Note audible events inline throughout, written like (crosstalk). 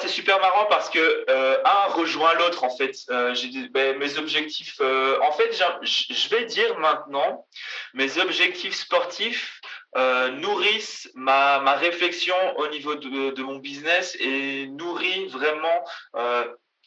c'est super marrant parce que euh, un rejoint l'autre en fait. Euh, ben, mes objectifs. Euh, en fait, je vais dire maintenant, mes objectifs sportifs nourrissent ma, ma réflexion au niveau de, de mon business et nourrit vraiment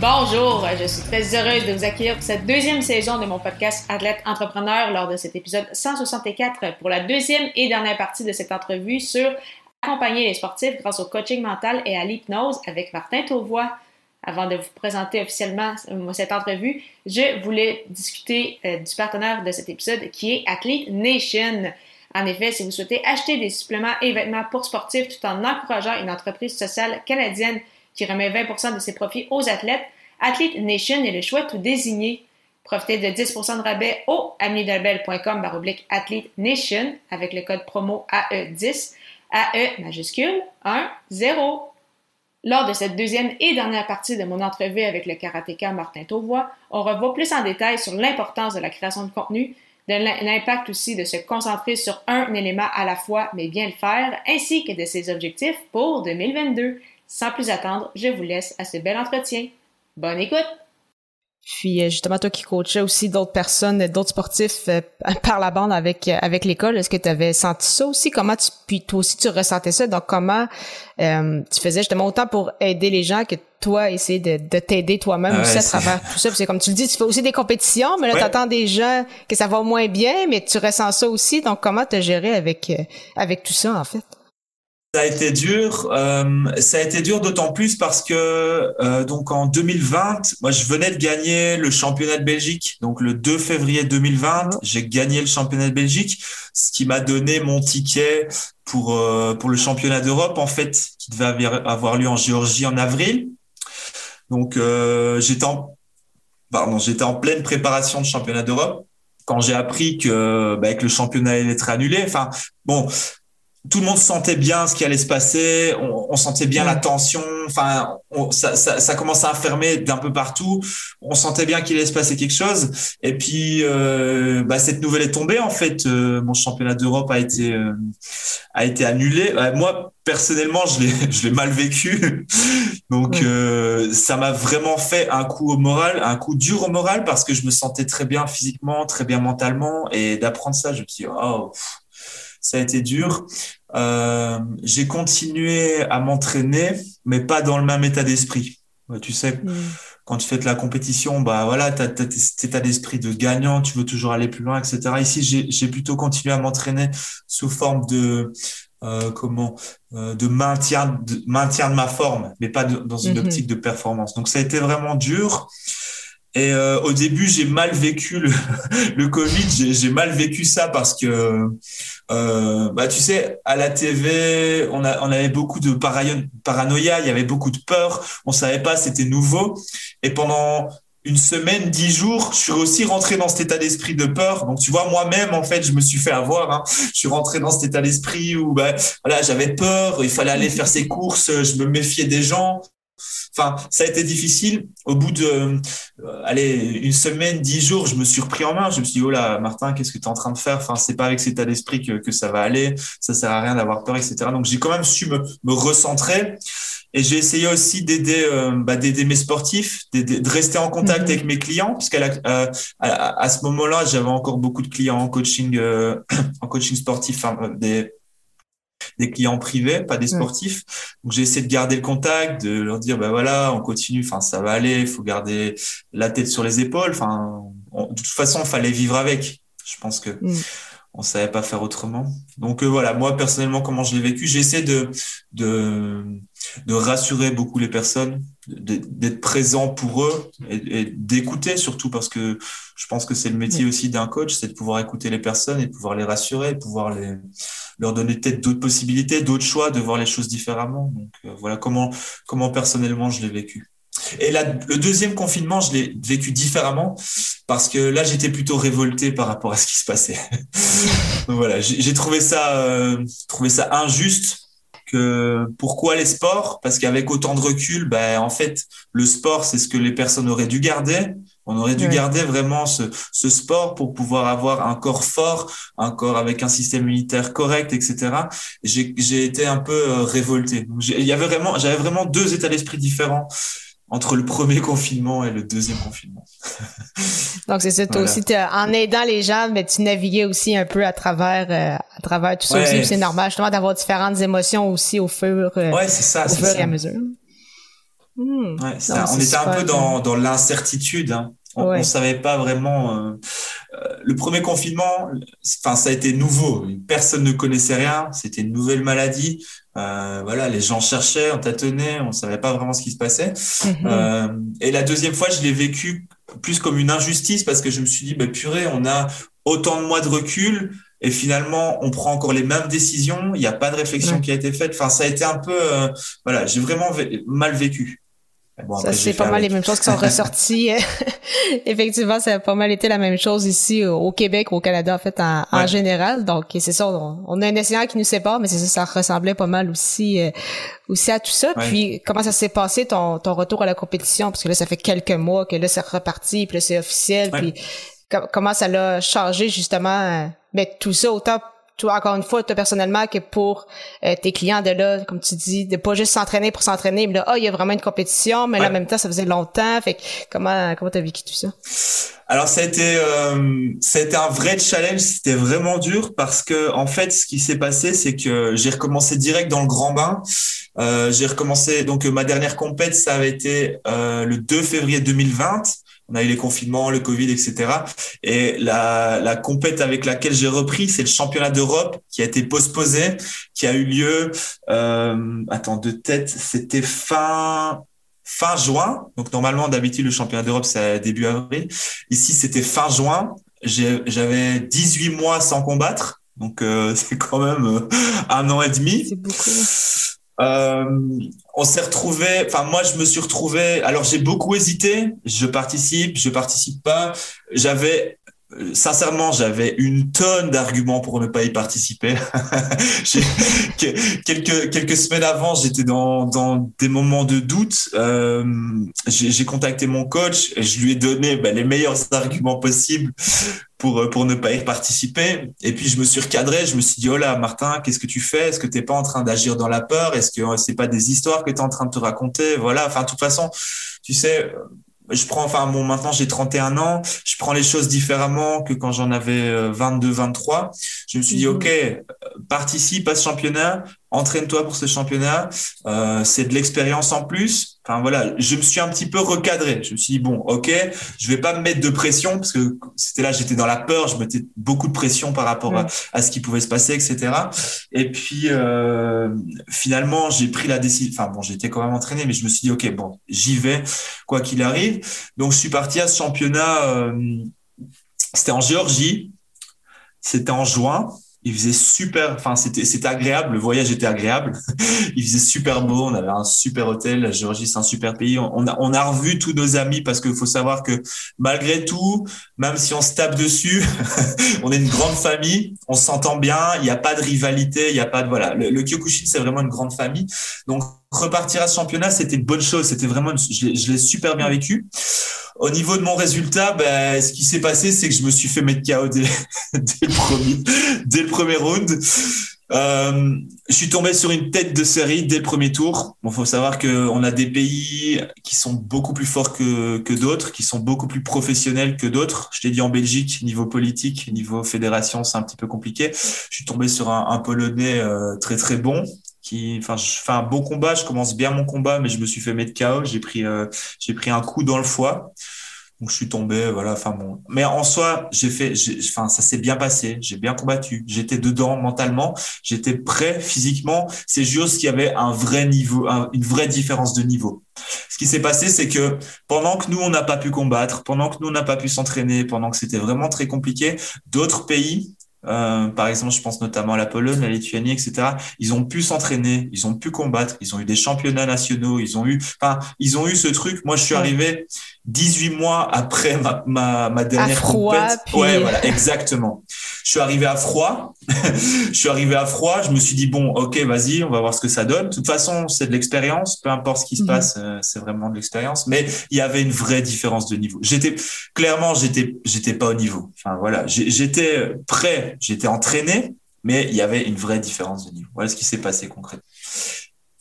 Bonjour, je suis très heureuse de vous accueillir pour cette deuxième saison de mon podcast Athlète Entrepreneur lors de cet épisode 164 pour la deuxième et dernière partie de cette entrevue sur accompagner les sportifs grâce au coaching mental et à l'hypnose avec Martin Tauvois. Avant de vous présenter officiellement euh, cette entrevue, je voulais discuter euh, du partenaire de cet épisode qui est Athlete Nation. En effet, si vous souhaitez acheter des suppléments et vêtements pour sportifs tout en encourageant une entreprise sociale canadienne qui remet 20% de ses profits aux athlètes, Athlete Nation est le choix tout désigné. Profitez de 10% de rabais au amnidelbel.com baroblique Athlete Nation avec le code promo AE10, AE majuscule 1 0. Lors de cette deuxième et dernière partie de mon entrevue avec le karatéka Martin Tauvois, on revoit plus en détail sur l'importance de la création de contenu, de l'impact aussi de se concentrer sur un élément à la fois mais bien le faire, ainsi que de ses objectifs pour 2022. Sans plus attendre, je vous laisse à ce bel entretien. Bonne écoute! Puis euh, justement, toi qui coachais aussi d'autres personnes, d'autres sportifs euh, (laughs) par la bande avec euh, avec l'école, est-ce que tu avais senti ça aussi? Comment tu puis toi aussi tu ressentais ça? Donc comment tu faisais justement autant pour aider les gens que toi essayer de, de t'aider toi-même ah aussi à travers (laughs) tout ça? Parce que comme tu le dis, tu fais aussi des compétitions, mais là tu attends des gens que ça va moins bien, mais tu ressens ça aussi. Donc comment te gérer avec avec tout ça en fait? Ça a été dur. Euh, ça a été dur d'autant plus parce que euh, donc en 2020, moi je venais de gagner le championnat de Belgique. Donc le 2 février 2020, j'ai gagné le championnat de Belgique, ce qui m'a donné mon ticket pour euh, pour le championnat d'Europe en fait, qui devait avoir lieu en Géorgie en avril. Donc j'étais en pardon, j'étais en pleine préparation de championnat d'Europe quand j'ai appris que, bah, que le championnat allait être annulé. Enfin bon, tout le monde sentait bien ce qui allait se passer, on, sentait bien la tension, enfin, ça, ça, ça commençait à fermer d'un peu partout, on sentait bien qu'il allait se passer quelque chose. Et puis, euh, bah, cette nouvelle est tombée en fait. Euh, mon championnat d'Europe a été euh, a été annulé. moi, personnellement, je l'ai (laughs) je l'ai mal vécu. (laughs) Donc, ça m'a vraiment fait un coup au moral, un coup dur au moral parce que je me sentais très bien physiquement, très bien mentalement, et d'apprendre ça, je me suis dit, oh ça a été dur. Euh, j'ai continué à m'entraîner, mais pas dans le même état d'esprit. tu sais, mm. quand tu fais de la compétition, bah voilà, tu as, cet état d'esprit de gagnant, tu veux toujours aller plus loin, etc. Ici, j'ai plutôt continué à m'entraîner sous forme de euh, comment euh, de maintien de maintien de ma forme, mais pas dans une mm-hmm. optique de performance. Donc ça a été vraiment dur. Et euh, au début, j'ai mal vécu le, (laughs) Covid. J'ai mal vécu ça parce que, euh, bah, tu sais, à la TV, on, avait beaucoup de paranoïa, il y avait beaucoup de peur. On savait pas, c'était nouveau. Et pendant une semaine, dix jours, je suis aussi rentré dans cet état d'esprit de peur. Donc, tu vois, moi-même, en fait, je me suis fait avoir. Hein. Je suis rentré dans cet état d'esprit où, bah, voilà, j'avais peur. Il fallait aller faire ses courses. Je me méfiais des gens. Enfin, ça a été difficile. Au bout de, euh, allez, une semaine, dix jours, je me suis repris en main. Je me suis dit, oh là, Martin, qu'est-ce que tu es en train de faire? Enfin, c'est pas avec cet état d'esprit que, que ça va aller. Ça sert à rien d'avoir peur, etc. Donc, j'ai quand même su me, me recentrer. Et j'ai essayé aussi d'aider, euh, bah, d'aider mes sportifs, de rester en contact mhm. avec mes clients, puisqu'à euh, à, à, ce moment-là, j'avais encore beaucoup de clients en coaching, euh, (clears throat) en coaching sportif, des des clients privés, pas des sportifs. Donc j'ai essayé de garder le contact, de leur dire ben voilà, on continue, enfin ça va aller, il faut garder la tête sur les épaules. Enfin, de toute façon, il fallait vivre avec. Je pense que mm. on savait pas faire autrement. Donc euh, voilà, moi personnellement, comment je l'ai vécu, j'essaie de, de de rassurer beaucoup les personnes, d'être présent pour eux et, d'écouter surtout parce que je pense que c'est le métier aussi d'un coach, c'est de pouvoir écouter les personnes et de pouvoir les rassurer, pouvoir les leur donner peut-être d'autres possibilités, d'autres choix, de voir les choses différemment. Donc euh, voilà comment comment personnellement je l'ai vécu. Et la, le deuxième confinement, je l'ai vécu différemment parce que là, j'étais plutôt révolté par rapport à ce qui se passait. (laughs) Donc voilà, j'ai trouvé ça, euh, trouvé ça injuste. Que pourquoi les sports? Parce qu'avec autant de recul, ben en fait, le sport, c'est ce que les personnes auraient dû garder. On aurait dû garder vraiment ce, ce, sport pour pouvoir avoir un corps fort, un corps avec un système immunitaire correct, etc. J'ai été un peu euh, révolté. Il y avait vraiment, j'avais vraiment deux états d'esprit différents entre le premier (laughs) confinement et le deuxième confinement. (laughs) Donc c'est ça, toi aussi, en aidant les gens, mais tu naviguais aussi un peu à travers, euh, à travers tout ça aussi. C'est normal justement d'avoir différentes émotions aussi au fur, euh, ouais, ça, au fur et à mesure. Hmm. Ouais, on était un peu dans, dans l'incertitude. Hein. On ne savait pas vraiment. Euh, euh, le premier confinement, enfin, ça a été nouveau. Personne ne connaissait rien. C'était une nouvelle maladie. Euh, voilà, les gens cherchaient, on tâtonnait, on savait pas vraiment ce qui se passait. Mhm. Euh, et la deuxième fois, je l'ai vécu plus comme une injustice parce que je me suis dit, bah, purée, on a autant de mois de recul et finalement, on prend encore les mêmes décisions. Il n'y a pas de réflexion qui a été faite. Enfin, ça a été un peu, voilà, j'ai vraiment mal vécu ça, c'est pas mal les mêmes choses qui sont ressorties. (laughs) (laughs) Effectivement, ça a pas mal été la même chose ici au Québec, au Canada, en fait, en, général. Donc, c'est ça, on, a un océan qui nous sépare, mais c'est ça, ça ressemblait pas mal aussi, euh, aussi à tout ça. Puis, comment ça s'est passé, ton, ton retour à la compétition? Parce que là, ça fait quelques mois que là, c'est reparti, puis là, c'est officiel. Puis, comment ça l'a changé, justement, euh, mais tout ça, autant toi, encore une fois, toi personnellement, que pour euh, tes clients de là, comme tu dis, de pas juste s'entraîner pour s'entraîner, mais là, oh, il y a vraiment une compétition, mais là, en même temps, ça faisait longtemps. Fait que comment comment t'as vécu tout ça? Alors ça a été euh, ça a été un vrai challenge, c'était vraiment dur parce que en fait ce qui s'est passé c'est que j'ai recommencé direct dans le grand bain. Euh, j'ai recommencé donc ma dernière compète ça avait été euh, le 2 février 2020 on a eu les confinements, le Covid, etc. Et la, la compète avec laquelle j'ai repris, c'est le championnat d'Europe qui a été postposé, qui a eu lieu, euh, attends, de tête, c'était fin fin juin. Donc normalement, d'habitude, le championnat d'Europe, c'est début avril. Ici, c'était fin juin. J'avais 18 mois sans combattre. Donc euh, (laughs) c'est quand même euh, un an et demi. C'est beaucoup. Euh, on s'est retrouvé, enfin moi je me suis retrouvé. Alors j'ai beaucoup hésité. Je participe, je participe pas. J'avais sincèrement, j'avais une tonne d'arguments pour ne pas y participer. (laughs) quelques quelques semaines avant, j'étais dans des moments de doute. Euh, j'ai contacté mon coach et je lui ai donné ben, les meilleurs arguments possibles pour pour ne pas y participer. Et puis je me suis recadré. Je me suis dit oh là, Martin, qu'est-ce que tu fais? Est-ce que t'es pas en train d'agir dans la peur? Est-ce que c'est pas des histoires que tu es en train de te raconter? Voilà. Enfin, de toute façon, tu sais je prends, enfin bon, maintenant j'ai 31 ans, je prends les choses différemment que quand j'en avais 22, euh, 23. Je me suis dit, mhm. ok, participe à ce championnat, entraîne-toi pour ce championnat, euh, c'est de l'expérience en plus. Enfin voilà, je me suis un petit peu recadré. Je me suis dit bon, ok, je vais pas me mettre de pression parce que c'était là, j'étais dans la peur, je mettais beaucoup de pression par rapport à, ce qui pouvait se passer, etc. Et puis euh, finalement, j'ai pris la décision. Enfin bon, j'étais quand même entraîné, mais je me suis dit ok, bon, j'y vais quoi qu'il arrive. Donc je suis parti à ce championnat. Euh, c'était en Géorgie. C'était en juin il faisait super, enfin c'était agréable, le voyage était agréable. (laughs) il faisait super beau, on avait un super hôtel, la Géorgie c'est un super pays. On a on a revu tous nos amis parce qu'il faut savoir que malgré tout, même si on se tape dessus, (laughs) on est une grande famille, on s'entend bien, il n'y a pas de rivalité, il n'y a pas de voilà. Le, le Kyokushin c'est vraiment une grande famille, donc repartir à ce championnat c'était une bonne chose, c'était vraiment, je l'ai super bien vécu. Au niveau de mon résultat, ben, ce qui s'est passé, c'est que je me suis fait mettre KO (laughs) dès, le, premier, dès le premier round. Euh, je suis tombé sur une tête de série dès le premier tour. Bon, faut savoir qu'on a des pays qui sont beaucoup plus forts que, d'autres, qui sont beaucoup plus professionnels que d'autres. Je t'ai dit en Belgique, niveau politique, niveau fédération, c'est un petit peu compliqué. Je suis tombé sur un, un Polonais euh, très très bon enfin, je fais un bon combat, je commence bien mon combat, mais je me suis fait mettre KO. J'ai pris, euh, j'ai pris un coup dans le foie. Donc je suis tombé, voilà. Enfin bon, mais en soi, j'ai fait, enfin ça s'est bien passé. J'ai bien combattu. J'étais dedans mentalement. J'étais prêt physiquement. C'est juste qu'il y avait un vrai niveau, une vraie différence de niveau. Ce qui s'est passé, c'est que pendant que nous on n'a pas pu combattre, pendant que nous on n'a pas pu s'entraîner, pendant que c'était vraiment très compliqué, d'autres pays euh, par exemple, je pense notamment à la Pologne, la Lituanie, etc. Ils ont pu s'entraîner, ils ont pu combattre, ils ont eu des championnats nationaux, ils ont eu, enfin, ils ont eu ce truc. Moi, je suis arrivé 18 mois après ma, ma, ma dernière froid, Ouais, voilà, exactement. Je suis arrivé à froid. (laughs) je suis arrivé à froid. Je me suis dit bon, ok, vas-y, on va voir ce que ça donne. De toute façon, c'est de l'expérience. Peu importe ce qui se mhm. passe, euh, c'est vraiment de l'expérience. Mais il y avait une vraie différence de niveau. J'étais clairement, j'étais, j'étais pas au niveau. Enfin voilà, j'étais prêt, j'étais entraîné, mais il y avait une vraie différence de niveau. Voilà ce qui s'est passé concrètement.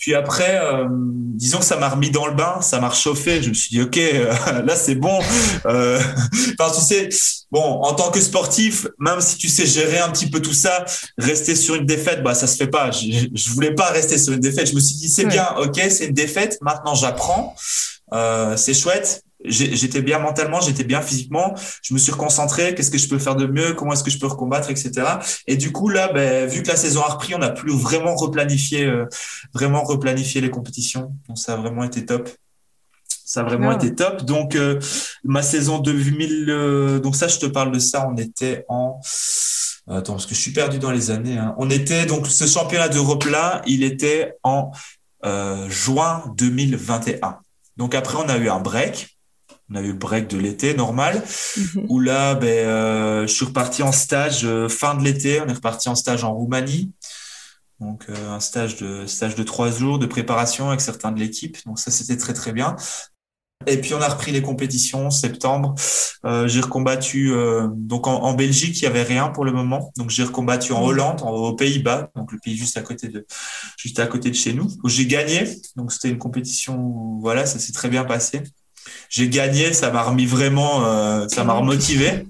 Puis après, euh, disons que ça m'a remis dans le bain, ça m'a réchauffé. Je me suis dit, ok, euh, (laughs) là c'est bon. Euh, (laughs) enfin, tu sais, bon, en tant que sportif, même si tu sais gérer un petit peu tout ça, rester sur une défaite, bah ça se fait pas. Je, je voulais pas rester sur une défaite. Je me suis dit, c'est bien, ok, c'est une défaite. Maintenant, j'apprends. C'est chouette j'étais bien mentalement, j'étais bien physiquement. Je me suis reconcentré. Qu'est-ce que je peux faire de mieux? Comment est-ce que je peux recombattre, etc. Et du coup là, ben, vu que la saison a repris, on a pu vraiment replanifier, euh, vraiment replanifier les compétitions. Donc ça a vraiment été top. Ça a vraiment été top. Donc euh, ma saison 2000, euh, donc ça je te parle de ça. On était en Attends, parce que je suis perdu dans les années. Hein. On était donc ce championnat d'Europe là, il était en juin 2021. Donc après, on a eu un break on a eu le break de l'été normal, mhm. où là, ben, euh, je suis reparti en stage euh, fin de l'été. On est reparti en stage en Roumanie. Donc euh, un stage de stage de trois jours de préparation avec certains de l'équipe. Donc ça c'était très très bien. Et puis on a repris les compétitions en septembre. j'ai recombattu donc en, Belgique il y avait rien pour le moment. Donc j'ai recombattu en mhm. Hollande, aux Pays-Bas, donc le pays juste à côté de juste à côté de chez nous. Où j'ai gagné. Donc c'était une compétition voilà ça s'est très bien passé j'ai gagné, ça m'a remis vraiment, euh, ça m'a remotivé.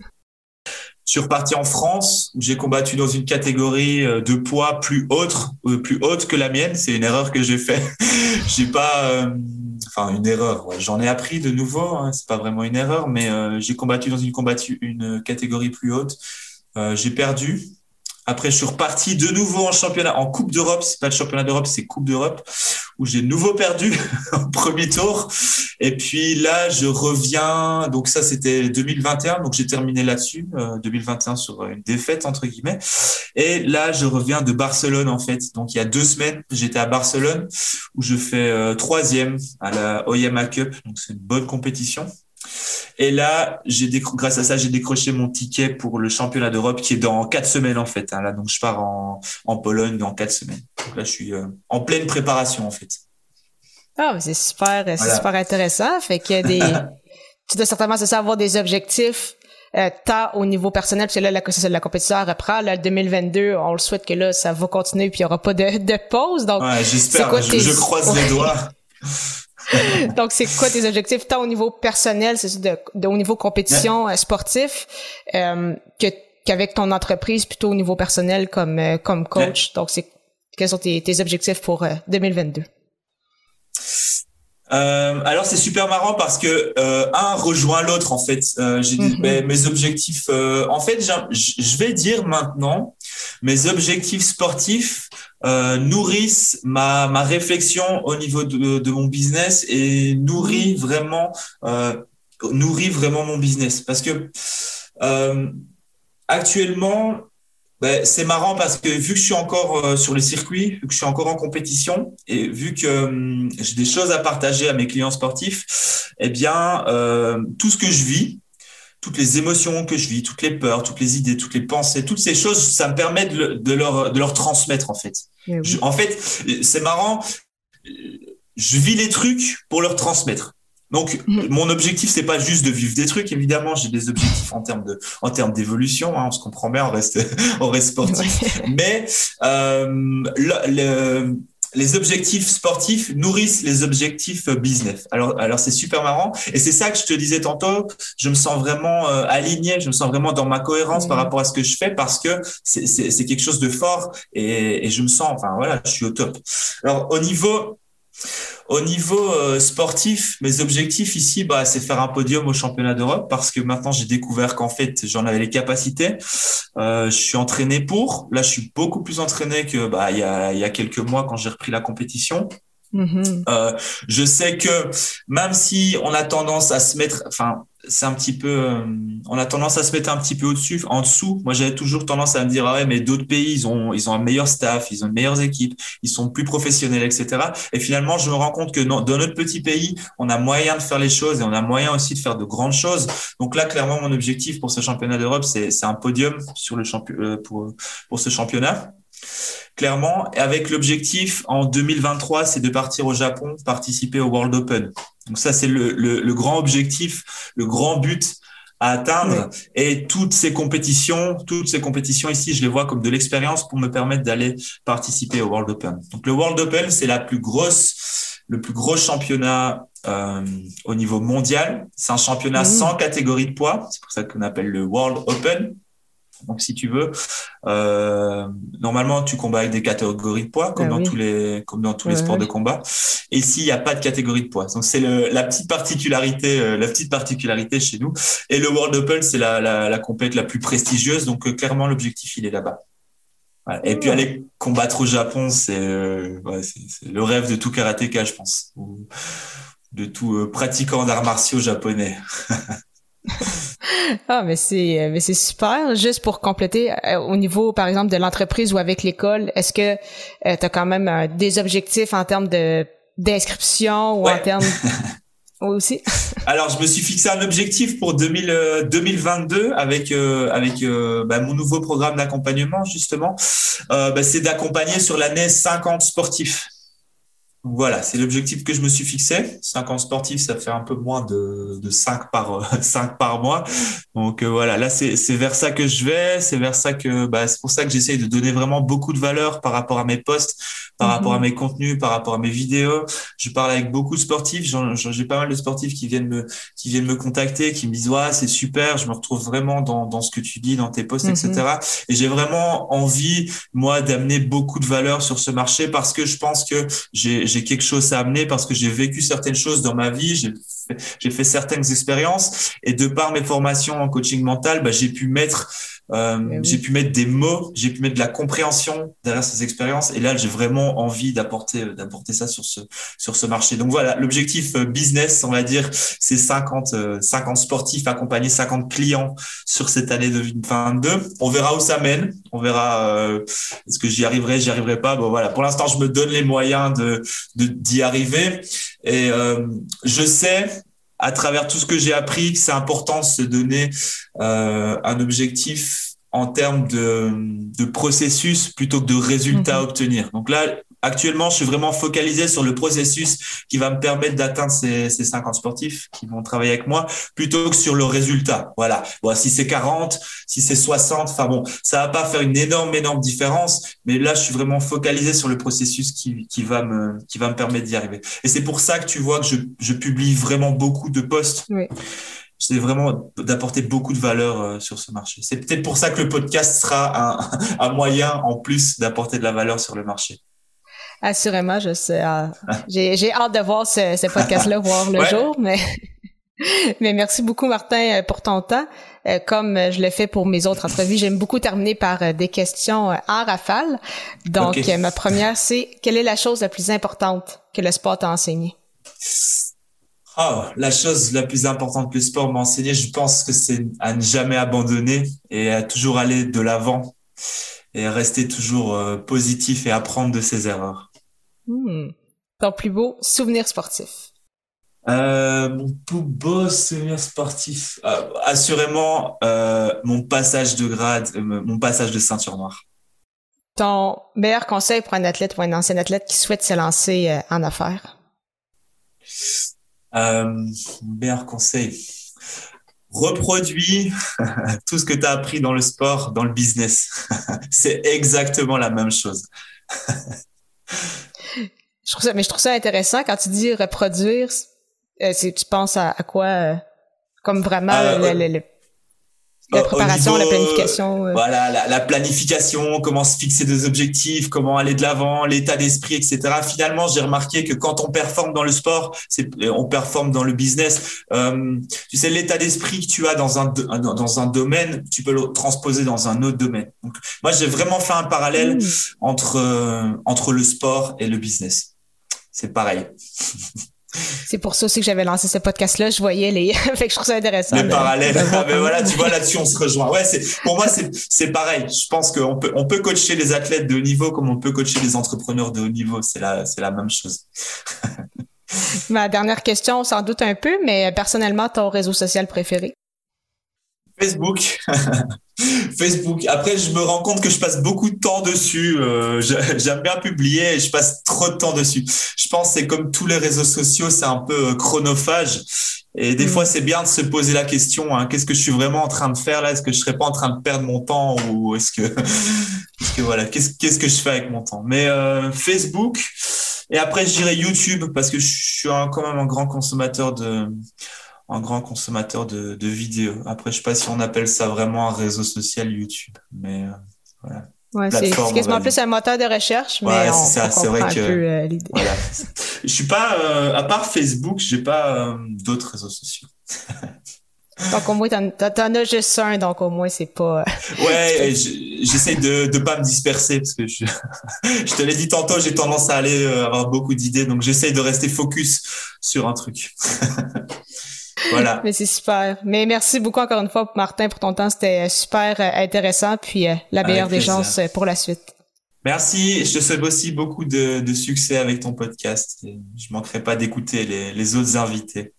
Je suis reparti en France où j'ai combattu dans une catégorie euh, de poids plus haute, euh, plus haute que la mienne. C'est une erreur que j'ai fait. (laughs) j'ai pas, enfin une erreur. J'en ai appris de nouveau. Hein. C'est pas vraiment une erreur, mais j'ai combattu dans une catégorie plus haute. j'ai perdu. Après, je suis reparti de nouveau en championnat, en Coupe d'Europe. C'est pas le championnat d'Europe, c'est Coupe d'Europe, où j'ai nouveau perdu (laughs) au premier tour. Et puis là, je reviens. Donc ça, c'était 2021. Donc j'ai terminé là-dessus, 2021 euh, sur une défaite entre guillemets. Et là, je reviens de Barcelone en fait. Donc il y a deux semaines, j'étais à Barcelone où je fais euh, troisième à la Oyama Cup. Donc c'est une bonne compétition. Et là, j'ai grâce à ça, j'ai décroché mon ticket pour le championnat d'Europe qui est dans quatre semaines en fait. Hein. Là, donc je pars en, en Pologne dans quatre semaines. Donc là, je suis euh, en pleine préparation en fait. Ah, c'est super, c'est super intéressant. Fait qu'il y a des, (laughs) tu dois certainement ça avoir des objectifs. Euh, tant au niveau personnel, parce que là, la, la compétition reprend. Là, 2022, on le souhaite que là, ça va continuer puis il y aura pas de, de pause. Donc, ouais, j'espère. Je, je, croise les doigts. (laughs) (laughs) Donc, c'est quoi tes objectifs, tant au niveau personnel, c'est de, de, au niveau compétition euh, sportif, euh, que qu'avec ton entreprise, plutôt au niveau personnel comme euh, comme coach? Donc, c'est quels sont tes, tes objectifs pour 2022? Euh, alors c'est super marrant parce que euh, un rejoint l'autre en fait. Euh, j'ai mm mes objectifs. en fait, je vais dire maintenant, mes objectifs sportifs nourrissent ma ma réflexion au niveau de, de mon business et nourrit vraiment nourrit vraiment mon business. Parce que actuellement ben, c'est marrant parce que vu que je suis encore euh, sur le circuit, vu que je suis encore en compétition et vu que j'ai des choses à partager à mes clients sportifs, eh bien, euh, tout ce que je vis, toutes les émotions que je vis, toutes les peurs, toutes les idées, toutes les pensées, toutes ces choses, ça me permet de, de leur, de leur transmettre en fait. en fait, c'est marrant, je vis les trucs pour leur transmettre. Donc, mm. mon objectif, c'est pas juste de vivre des trucs. Évidemment, j'ai des objectifs en termes de, en termes d'évolution. Hein, on se comprend bien, on reste, (laughs) on reste sportif. Mais euh, le, les objectifs sportifs nourrissent les objectifs business. Alors, alors c'est super marrant. Et c'est ça que je te disais tantôt. Je me sens vraiment euh, aligné. Je me sens vraiment dans ma cohérence par mm. rapport à ce que je fais parce que c'est quelque chose de fort et, et je me sens, enfin voilà, je suis au top. Alors, au niveau au niveau euh, sportif, mes objectifs ici, bah, c'est faire un podium au championnat d'Europe parce que maintenant j'ai découvert qu'en fait j'en avais les capacités. Euh, je suis entraîné pour. Là, je suis beaucoup plus entraîné que bah il y a, y a quelques mois quand j'ai repris la compétition. Mm-hmm. Euh, je sais que même si on a tendance à se mettre, enfin, c'est un petit peu, euh, on a tendance à se mettre un petit peu au-dessus, en dessous. Moi, j'avais toujours tendance à me dire, ah ouais, mais d'autres pays, ils ont, ils ont un meilleur staff, ils ont une meilleure équipe, ils sont plus professionnels, etc. Et finalement, je me rends compte que dans, notre petit pays, on a moyen de faire les choses et on a moyen aussi de faire de grandes choses. Donc là, clairement, mon objectif pour ce championnat d'Europe, c'est, c'est un podium sur le champion, euh, pour, pour ce championnat clairement, avec l'objectif en 2023, c'est de partir au Japon, participer au World Open. Donc ça, c'est le, le, grand objectif, le grand but à atteindre. Et toutes ces compétitions, toutes ces compétitions ici, je les vois comme de l'expérience pour me permettre d'aller participer au World Open. Donc le World Open, c'est la plus grosse, le plus gros championnat euh, au niveau mondial. C'est un championnat sans catégorie de poids. C'est pour ça qu'on appelle le World Open. Donc, si tu veux, euh, normalement, tu combats avec des catégories de poids, comme ah dans tous les, comme dans tous les sports de combat. Et s'il n'y a pas de catégorie de poids, donc c'est la petite particularité, euh, la petite particularité chez nous. Et le World Open, c'est la, la, la compète la plus prestigieuse. Donc, euh, clairement, l'objectif, il est là-bas. Et puis aller combattre au Japon, c'est euh, ouais, le rêve de tout karatéka, je pense, ou de tout pratiquant d'arts martiaux japonais. (laughs) ah, mais c'est euh, mais c'est super. Juste pour compléter, euh, au niveau, par exemple, de l'entreprise ou avec l'école, est-ce que euh, tu as quand même des objectifs en termes de d'inscription ou en termes (laughs) aussi. (laughs) Alors, je me suis fixé un objectif pour 2000, 2022 avec avec bah, mon nouveau programme d'accompagnement justement. Bah, c'est d'accompagner sur l'année 50 sportifs voilà, c'est l'objectif que je me suis fixé. 50 sportifs, ça fait un peu moins de, de 5 par (laughs) 5 par mois. Donc euh, voilà, là c'est vers ça que je vais, c'est vers ça que bah, c'est pour ça que j'essaye de donner vraiment beaucoup de valeur par rapport à mes posts, par rapport à mhm. mes contenus, par rapport à mes vidéos. Je parle avec beaucoup de sportifs, j'ai pas mal de sportifs qui viennent me qui viennent me contacter, qui me disent "Ouais, c'est super, je me retrouve vraiment dans dans ce que tu dis dans tes posts etc." Mhm. Et j'ai vraiment envie moi d'amener beaucoup de valeur sur ce marché parce que je pense que j'ai j'ai quelque chose à amener parce que j'ai vécu certaines choses dans ma vie, j'ai fait, j'ai fait certaines expériences et de par mes formations en coaching mental, bah, j'ai pu mettre euh, eh j'ai pu mettre des mots, j'ai pu mettre de la compréhension derrière ces expériences. Et là, j'ai vraiment envie d'apporter d'apporter ça sur ce sur ce marché. Donc voilà, l'objectif euh, business, on va dire, c'est 50 50 euh, sportifs accompagnés, 50 clients sur cette année 2022. On verra où ça mène. On verra euh, est-ce que j'y arriverai, j'y arriverai pas. Bon voilà, pour l'instant, je me donne les moyens de d'y arriver. Et euh, je sais à travers tout ce que j'ai appris, c'est important de se donner euh, un objectif en termes de, de, processus plutôt que de résultats à mhm. obtenir. Donc là, actuellement, je suis vraiment focalisé sur le processus qui va me permettre d'atteindre ces, ces 50 sportifs qui vont travailler avec moi plutôt que sur le résultat. Voilà. Bon, si c'est 40, si c'est 60, enfin bon, ça va pas faire une énorme, énorme différence. Mais là, je suis vraiment focalisé sur le processus qui, qui va me, qui va me permettre d'y arriver. Et c'est pour ça que tu vois que je, je publie vraiment beaucoup de posts. Oui c'est vraiment d'apporter beaucoup de valeur euh, sur ce marché. C'est peut-être pour ça que le podcast sera un, (laughs) un moyen en plus d'apporter de la valeur sur le marché. Assurément, je sais. Ah, j'ai hâte de voir ce, ce podcast-là (laughs) voir le jour, mais (laughs) mais merci beaucoup Martin euh, pour ton temps. Euh, comme je l'ai fait pour mes autres entrevues, j'aime beaucoup terminer par des questions en rafale. Donc ma première c'est quelle est la chose la plus importante que le sport t'a enseigné? Oh, la chose la plus importante que le sport m'a enseigné, je pense que c'est à ne jamais abandonner et à toujours aller de l'avant et rester toujours euh, positif et apprendre de ses erreurs. Hmm. Ton plus beau souvenir sportif? Euh, Mon plus beau souvenir sportif, euh, assurément mon passage de grade, mon passage de ceinture noire. Ton meilleur conseil pour un athlète ou un ancien athlète qui souhaite se lancer en affaires? Euh, meilleur conseil. Reproduis (laughs) tout ce que tu as appris dans le sport, dans le business. (laughs) c'est exactement la même chose. (laughs) je trouve ça, mais je trouve ça intéressant quand tu dis reproduire. Euh, tu penses à, quoi euh, comme vraiment euh, le, la préparation, la planification. Euh. Voilà, la, la, planification, comment se fixer des objectifs, comment aller de l'avant, l'état d'esprit, etc. Finalement, j'ai remarqué que quand on performe dans le sport, c'est on performe dans le business. Euh, tu sais, l'état d'esprit que tu as dans un dans un domaine, tu peux le transposer dans un autre domaine. Donc, moi, j'ai vraiment fait un parallèle mmh. entre euh, entre le sport et le business. C'est pareil. (laughs) C'est pour ça aussi que j'avais lancé ce podcast-là. Je voyais les. (laughs) fait que je trouve ça intéressant. Les parallèles. Ah, ben voilà, tu vois, là-dessus, on se rejoint. Ouais, c'est, pour moi, c'est, c'est pareil. Je pense qu'on peut, on peut coacher les athlètes de haut niveau comme on peut coacher les entrepreneurs de haut niveau. C'est la, c'est la même chose. (laughs) Ma dernière question, sans doute un peu, mais personnellement, ton réseau social préféré? Facebook. (laughs) Facebook. Après, je me rends compte que je passe beaucoup de temps dessus. Euh, j'aime bien publier et je passe trop de temps dessus. Je pense que c'est comme tous les réseaux sociaux, c'est un peu euh, chronophage. Et des mm. fois, c'est bien de se poser la question hein, qu'est-ce que je suis vraiment en train de faire là? Est-ce que je serais pas en train de perdre mon temps ou est-ce que, (laughs) est que voilà, qu'est-ce que je fais avec mon temps? Mais euh, Facebook. Et après, je dirais YouTube parce que je suis quand même un grand consommateur de un grand consommateur de, de, vidéos. Après, je sais pas si on appelle ça vraiment un réseau social YouTube, mais euh, voilà. Ouais, c'est quasiment plus un moteur de recherche, mais ouais, c'est ça. C'est vrai que euh, (laughs) voilà. je suis pas euh, à part Facebook, j'ai pas d'autres réseaux sociaux. (laughs) donc au moins t'en, t'en as juste un, donc au moins c'est pas. ouais, (laughs) j'essaie de de pas me disperser parce que je, je te l'ai dit tantôt, j'ai tendance à aller avoir beaucoup d'idées, donc j'essaie de rester focus sur un truc. Voilà. Mais c'est super. Mais merci beaucoup encore une fois, Martin, pour ton temps. C'était super euh, intéressant. Puis euh, la meilleure des chances euh, pour la suite. Merci. Je te souhaite aussi beaucoup de, de succès avec ton podcast. je manquerai pas d'écouter les, les, autres invités.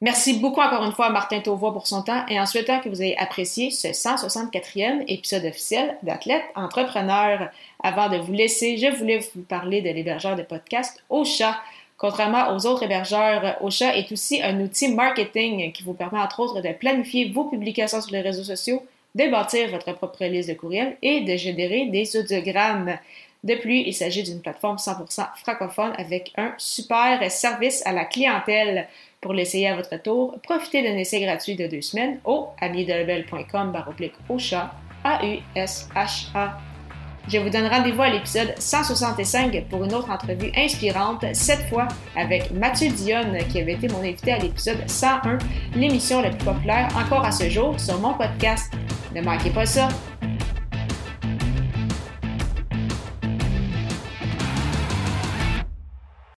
Merci beaucoup encore une fois à Martin Tauvois pour son temps et en souhaitant que vous ayez apprécié ce 164e épisode officiel d'Athlète Entrepreneur. Avant de vous laisser, je voulais vous parler de l'hébergeur de podcast Ocha. Contrairement aux autres hébergeurs, Ocha est aussi un outil marketing qui vous permet entre autres de planifier vos publications sur les réseaux sociaux, de bâtir votre propre liste de courriels et de générer des audiogrammes. De plus, il s'agit d'une plateforme 100% francophone avec un super service à la clientèle. Pour l'essayer à votre tour, profitez d'un essai gratuit de deux semaines au amidelabel.com baroblique A-U-S-H-A. Je vous donne rendez-vous à l'épisode 165 pour une autre entrevue inspirante, cette fois avec Mathieu Dionne qui avait été mon invité à l'épisode 101, l'émission la plus populaire encore à ce jour sur mon podcast. Ne manquez pas ça!